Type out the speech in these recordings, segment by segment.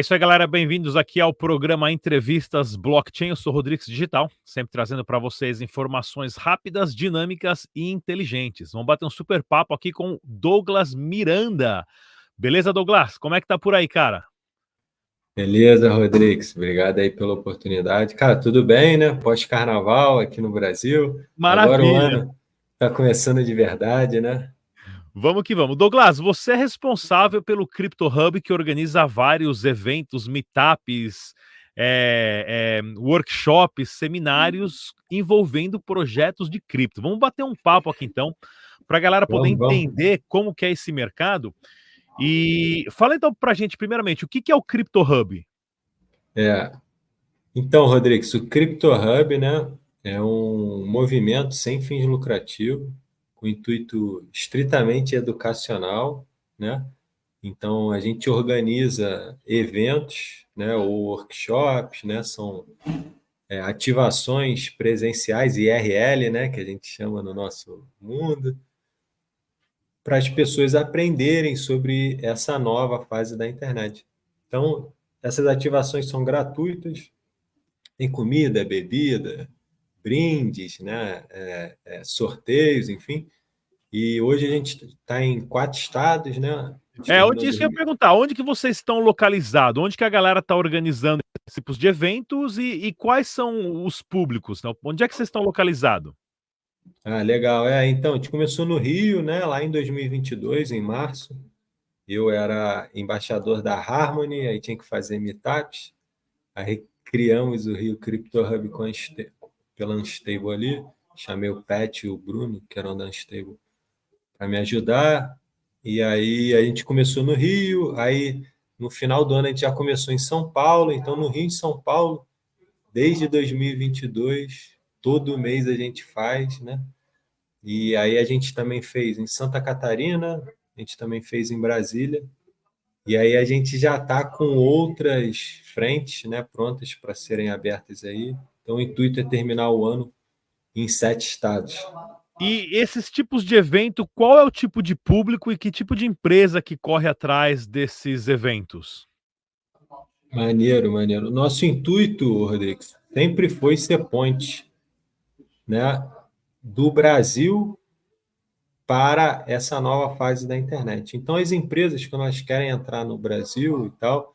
É isso aí, galera. Bem-vindos aqui ao programa Entrevistas Blockchain. Eu sou Rodrigues Digital, sempre trazendo para vocês informações rápidas, dinâmicas e inteligentes. Vamos bater um super papo aqui com Douglas Miranda. Beleza, Douglas? Como é que tá por aí, cara? Beleza, Rodrigues. Obrigado aí pela oportunidade. Cara, tudo bem, né? Pós-carnaval aqui no Brasil. Maravilha. Agora o ano tá começando de verdade, né? Vamos que vamos. Douglas, você é responsável pelo Crypto Hub, que organiza vários eventos, meetups, é, é, workshops, seminários envolvendo projetos de cripto. Vamos bater um papo aqui então, para a galera poder vamos, entender vamos. como que é esse mercado. E fala então para a gente, primeiramente, o que, que é o Crypto Hub? É. Então, Rodrigues, o Crypto Hub né, é um movimento sem fins lucrativos com intuito estritamente educacional, né? Então a gente organiza eventos, né, ou workshops, né, são é, ativações presenciais IRL, né, que a gente chama no nosso mundo, para as pessoas aprenderem sobre essa nova fase da internet. Então essas ativações são gratuitas, tem comida, bebida, brindes, né, é, é, sorteios, enfim. E hoje a gente está em quatro estados, né? É, onde isso que eu ia perguntar, onde que vocês estão localizados? Onde que a galera está organizando esses tipos de eventos e, e, quais são os públicos? Né? Onde é que vocês estão localizados? Ah, legal. É, então, a gente começou no Rio, né? Lá em 2022, em março. Eu era embaixador da Harmony, aí tinha que fazer meetups. Aí criamos o Rio Crypto Hub com a pela Unstable ali. Chamei o Pat e o Bruno, que eram da Unstable, para me ajudar. E aí a gente começou no Rio, aí no final do ano a gente já começou em São Paulo, então no Rio e São Paulo, desde 2022, todo mês a gente faz, né? E aí a gente também fez em Santa Catarina, a gente também fez em Brasília. E aí a gente já está com outras frentes, né, prontas para serem abertas aí. Então o intuito é terminar o ano em sete estados. E esses tipos de evento, qual é o tipo de público e que tipo de empresa que corre atrás desses eventos? Maneiro, maneiro. Nosso intuito, Rodrigo, sempre foi ser ponte, né, do Brasil para essa nova fase da internet. Então, as empresas que nós querem entrar no Brasil e tal,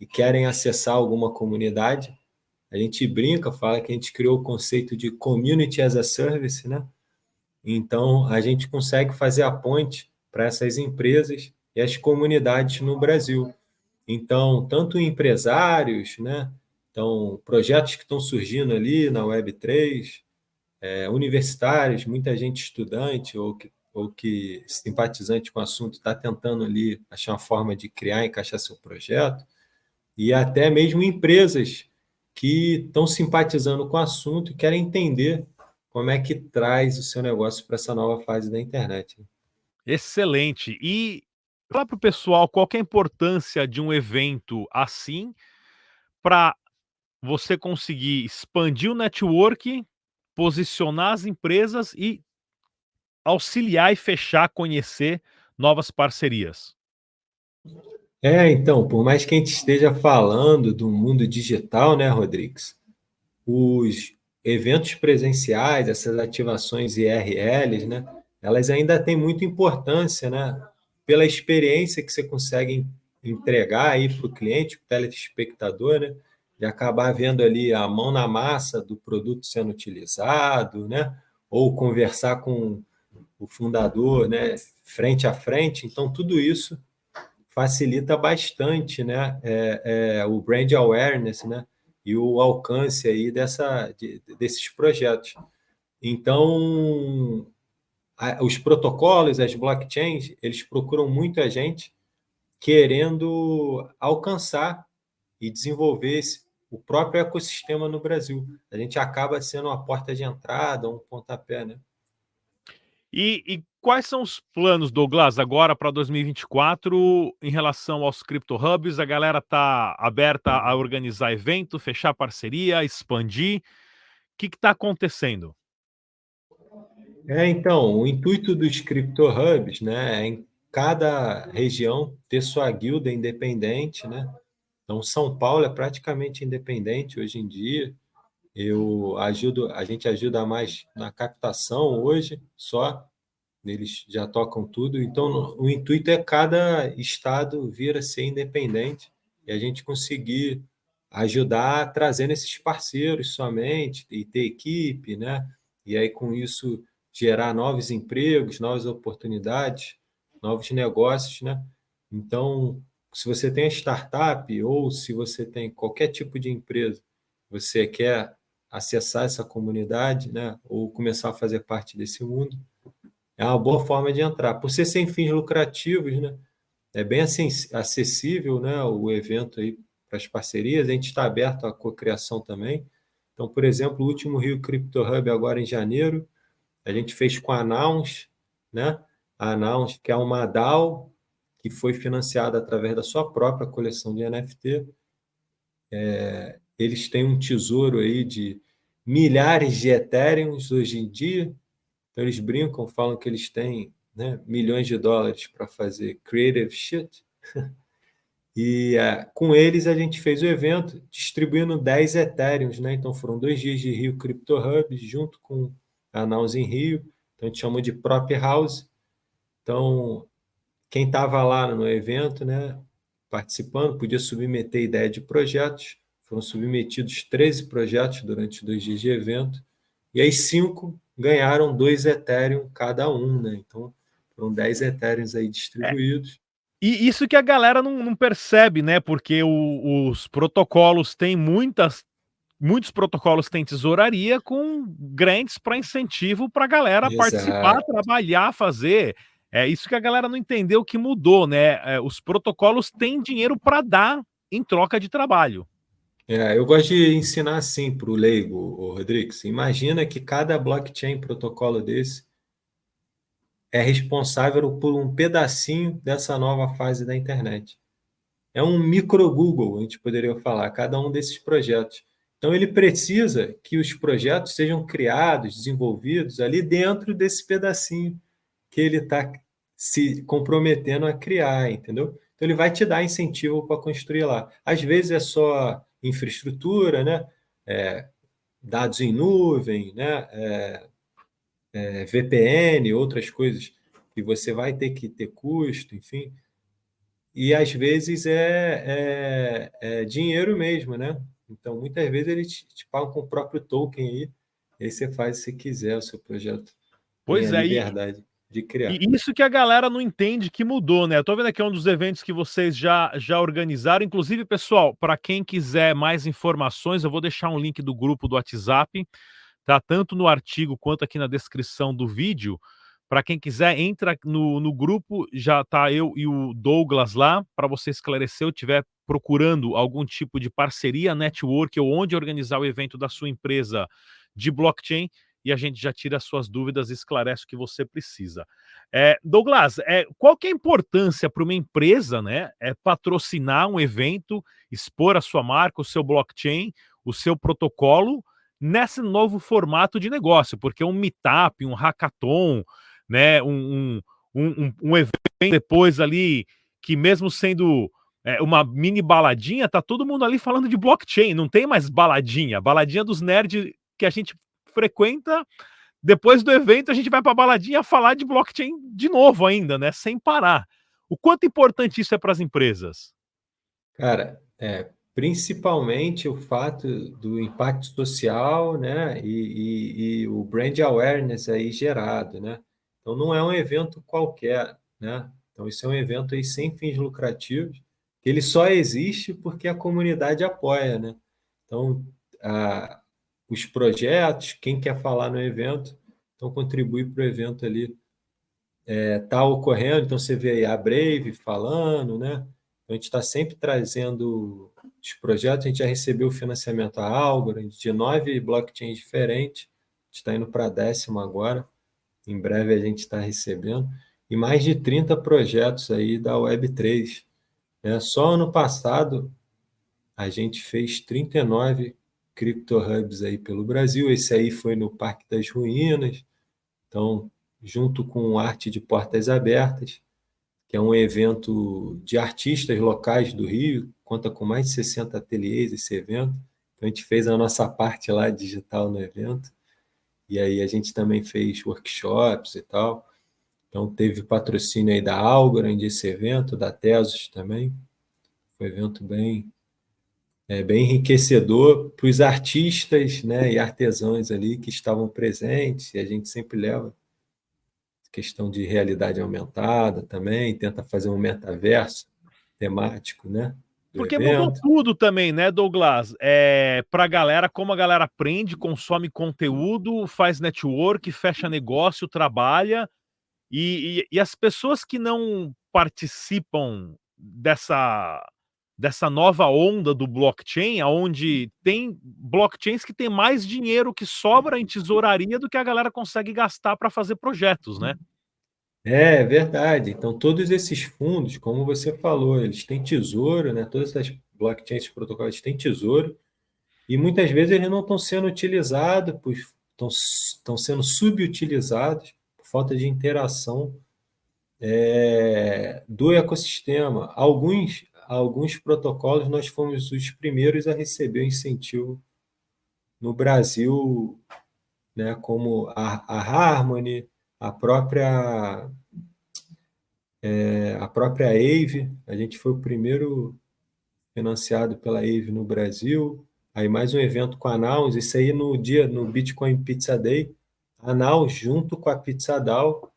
e querem acessar alguma comunidade, a gente brinca, fala que a gente criou o conceito de community as a service, né? Então, a gente consegue fazer a ponte para essas empresas e as comunidades no Brasil. Então, tanto empresários, né? Então, projetos que estão surgindo ali na Web3, é, universitários, muita gente estudante ou que, ou que simpatizante com o assunto está tentando ali achar uma forma de criar, encaixar seu projeto, e até mesmo empresas que estão simpatizando com o assunto e querem entender como é que traz o seu negócio para essa nova fase da internet. Excelente. E fala para o pessoal qual é a importância de um evento assim para você conseguir expandir o network, posicionar as empresas e auxiliar e fechar, conhecer novas parcerias. É, então, por mais que a gente esteja falando do mundo digital, né, Rodrigues? Os eventos presenciais, essas ativações IRLs, né, elas ainda têm muita importância, né, pela experiência que você consegue entregar aí para o cliente, para o telespectador, né, de acabar vendo ali a mão na massa do produto sendo utilizado, né, ou conversar com o fundador, né, frente a frente. Então, tudo isso facilita bastante, né, é, é, o brand awareness, né, e o alcance aí dessa, de, desses projetos. Então, a, os protocolos, as blockchains, eles procuram muito a gente querendo alcançar e desenvolver esse, o próprio ecossistema no Brasil. A gente acaba sendo uma porta de entrada, um pontapé, né? E, e quais são os planos, Douglas, agora para 2024 em relação aos Crypto Hubs? A galera está aberta a organizar evento, fechar parceria, expandir. O que está acontecendo? É, então, o intuito dos Crypto Hubs né, é em cada região ter sua guilda independente, né? Então, São Paulo é praticamente independente hoje em dia. Eu ajudo, a gente ajuda mais na captação hoje, só eles já tocam tudo. Então, o intuito é cada estado vir a ser independente e a gente conseguir ajudar trazendo esses parceiros somente e ter equipe, né? E aí com isso gerar novos empregos, novas oportunidades, novos negócios, né? Então, se você tem startup ou se você tem qualquer tipo de empresa, você quer acessar essa comunidade, né, ou começar a fazer parte desse mundo, é uma boa forma de entrar. Por ser sem fins lucrativos, né, é bem acessível, né, o evento aí para as parcerias. A gente está aberto à cocriação também. Então, por exemplo, o último Rio Crypto Hub agora em janeiro, a gente fez com a Announce, né? A Announce, que é uma DAO que foi financiada através da sua própria coleção de NFT. É, eles têm um tesouro aí de milhares de Ethereums hoje em dia. Então, eles brincam, falam que eles têm né, milhões de dólares para fazer creative shit. E é, com eles a gente fez o evento distribuindo 10 Ethereums, né? Então foram dois dias de Rio Crypto Hub junto com a Naus em Rio. Então a gente chamou de Prop House. Então quem estava lá no evento, né, participando, podia submeter ideia de projetos. Foram submetidos 13 projetos durante dois dias de evento. E aí, cinco ganharam dois Ethereum cada um, né? Então, foram 10 Ethereums aí distribuídos. É. E isso que a galera não, não percebe, né? Porque o, os protocolos têm muitas. Muitos protocolos têm tesouraria com grants para incentivo para a galera Exato. participar, trabalhar, fazer. É isso que a galera não entendeu que mudou, né? É, os protocolos têm dinheiro para dar em troca de trabalho. É, eu gosto de ensinar assim para o leigo, Rodrigues. Imagina que cada blockchain protocolo desse é responsável por um pedacinho dessa nova fase da internet. É um micro Google, a gente poderia falar, cada um desses projetos. Então ele precisa que os projetos sejam criados, desenvolvidos ali dentro desse pedacinho que ele está se comprometendo a criar, entendeu? Então ele vai te dar incentivo para construir lá. Às vezes é só infraestrutura, né? É, dados em nuvem, né? É, é, VPN, outras coisas que você vai ter que ter custo, enfim. E às vezes é, é, é dinheiro mesmo, né? Então muitas vezes eles te, te pagam com o próprio token aí, e aí você faz se quiser o seu projeto. Pois é, liberdade de criar. E isso que a galera não entende que mudou, né? Eu tô vendo aqui um dos eventos que vocês já, já organizaram. Inclusive, pessoal, para quem quiser mais informações, eu vou deixar um link do grupo do WhatsApp, tá? Tanto no artigo quanto aqui na descrição do vídeo. Para quem quiser, entra no, no grupo, já tá eu e o Douglas lá, para você esclarecer, ou tiver procurando algum tipo de parceria, network ou onde organizar o evento da sua empresa de blockchain, e a gente já tira as suas dúvidas e esclarece o que você precisa. É, Douglas, é, qual que é a importância para uma empresa né, é patrocinar um evento, expor a sua marca, o seu blockchain, o seu protocolo nesse novo formato de negócio? Porque um meetup, um hackathon, né, um, um, um, um evento depois ali que mesmo sendo é, uma mini baladinha, tá todo mundo ali falando de blockchain, não tem mais baladinha, baladinha dos nerds que a gente frequenta. Depois do evento, a gente vai para a baladinha falar de blockchain de novo ainda, né? Sem parar. O quanto importante isso é para as empresas? Cara, é, principalmente o fato do impacto social, né? E, e, e, o brand awareness aí gerado, né? Então não é um evento qualquer, né? Então isso é um evento aí sem fins lucrativos, que ele só existe porque a comunidade apoia, né? Então a, os projetos, quem quer falar no evento, então contribui para o evento ali está é, tá ocorrendo. Então você vê aí a Brave falando, né? Então, a gente está sempre trazendo os projetos. A gente já recebeu financiamento a Algorand de nove blockchains diferentes. Está indo para a décima agora. Em breve a gente está recebendo. E mais de 30 projetos aí da Web3. Né? Só ano passado a gente fez 39 Crypto Hubs aí pelo Brasil. Esse aí foi no Parque das Ruínas, então, junto com arte de portas abertas. que é um evento de artistas locais do Rio, conta com mais de 60 ateliês esse evento. Então, a gente fez a nossa parte lá digital no evento, e aí a gente também fez workshops e tal. Então, teve patrocínio aí da Algorand esse evento, da Tesos também. Foi um evento bem, é, bem enriquecedor para os artistas né, e artesãos ali que estavam presentes, e a gente sempre leva questão de realidade aumentada também, tenta fazer um metaverso temático, né? Porque evento. mudou tudo também, né, Douglas? É, para a galera, como a galera aprende, consome conteúdo, faz network, fecha negócio, trabalha, e, e, e as pessoas que não participam dessa dessa nova onda do blockchain, onde tem blockchains que tem mais dinheiro que sobra em tesouraria do que a galera consegue gastar para fazer projetos, né? É verdade. Então, todos esses fundos, como você falou, eles têm tesouro, né? Todas essas blockchains protocolos têm tesouro, e muitas vezes eles não estão sendo utilizados, estão, estão sendo subutilizados por falta de interação é, do ecossistema. Alguns alguns protocolos, nós fomos os primeiros a receber o incentivo no Brasil, né, como a, a Harmony, a própria é, a própria AVE, a gente foi o primeiro financiado pela AVE no Brasil. Aí mais um evento com a Naus, isso aí no dia no Bitcoin Pizza Day, a Naus junto com a Pizza DAO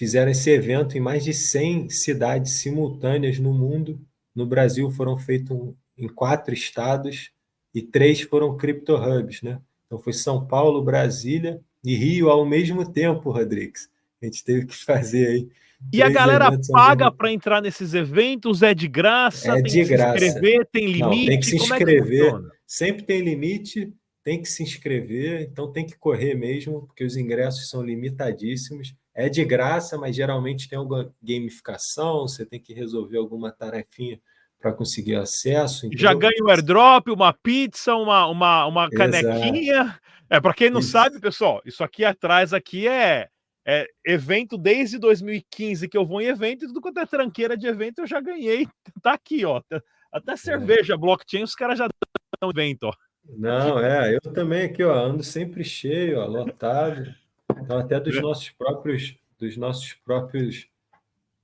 fizeram esse evento em mais de 100 cidades simultâneas no mundo. No Brasil foram feitos em quatro estados e três foram cripto hubs, né? Então foi São Paulo, Brasília e Rio ao mesmo tempo, Rodrigues. A gente teve que fazer aí. E a galera paga para entrar nesses eventos? É de graça? É tem de que graça. se inscrever? Tem limite? Não, tem que se inscrever. É que Sempre tem limite, tem que se inscrever, então tem que correr mesmo, porque os ingressos são limitadíssimos. É de graça, mas geralmente tem alguma gamificação, você tem que resolver alguma tarefinha para conseguir acesso. Entendeu? Já ganha um airdrop, uma pizza, uma, uma, uma canequinha. Exato. É, para quem não isso. sabe, pessoal, isso aqui atrás aqui é, é evento desde 2015 que eu vou em evento, e tudo quanto é tranqueira de evento eu já ganhei. Tá aqui, ó. Até é. cerveja, é. blockchain, os caras já dão evento, ó. Não, é, eu também aqui, ó, ando sempre cheio, ó, lotado. Então, até dos nossos próprios, dos nossos próprios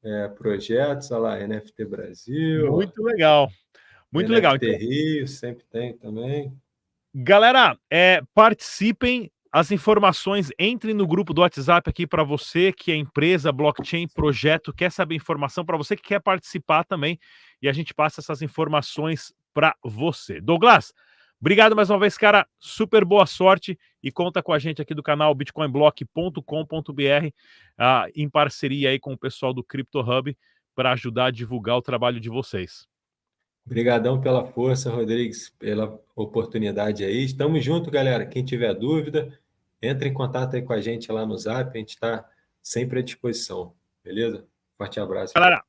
é, projetos, olha lá, NFT Brasil. Muito legal. Muito NFT legal. NFT Rio sempre tem também. Galera, é, participem. As informações, entrem no grupo do WhatsApp aqui para você que é empresa, blockchain, projeto, quer saber informação, para você que quer participar também, e a gente passa essas informações para você. Douglas, Obrigado mais uma vez, cara. Super boa sorte e conta com a gente aqui do canal bitcoinblock.com.br ah, em parceria aí com o pessoal do Crypto Hub para ajudar a divulgar o trabalho de vocês. Obrigadão pela força, Rodrigues, pela oportunidade aí. Estamos juntos, galera. Quem tiver dúvida, entre em contato aí com a gente lá no Zap. A gente está sempre à disposição. Beleza? Forte abraço. Galera,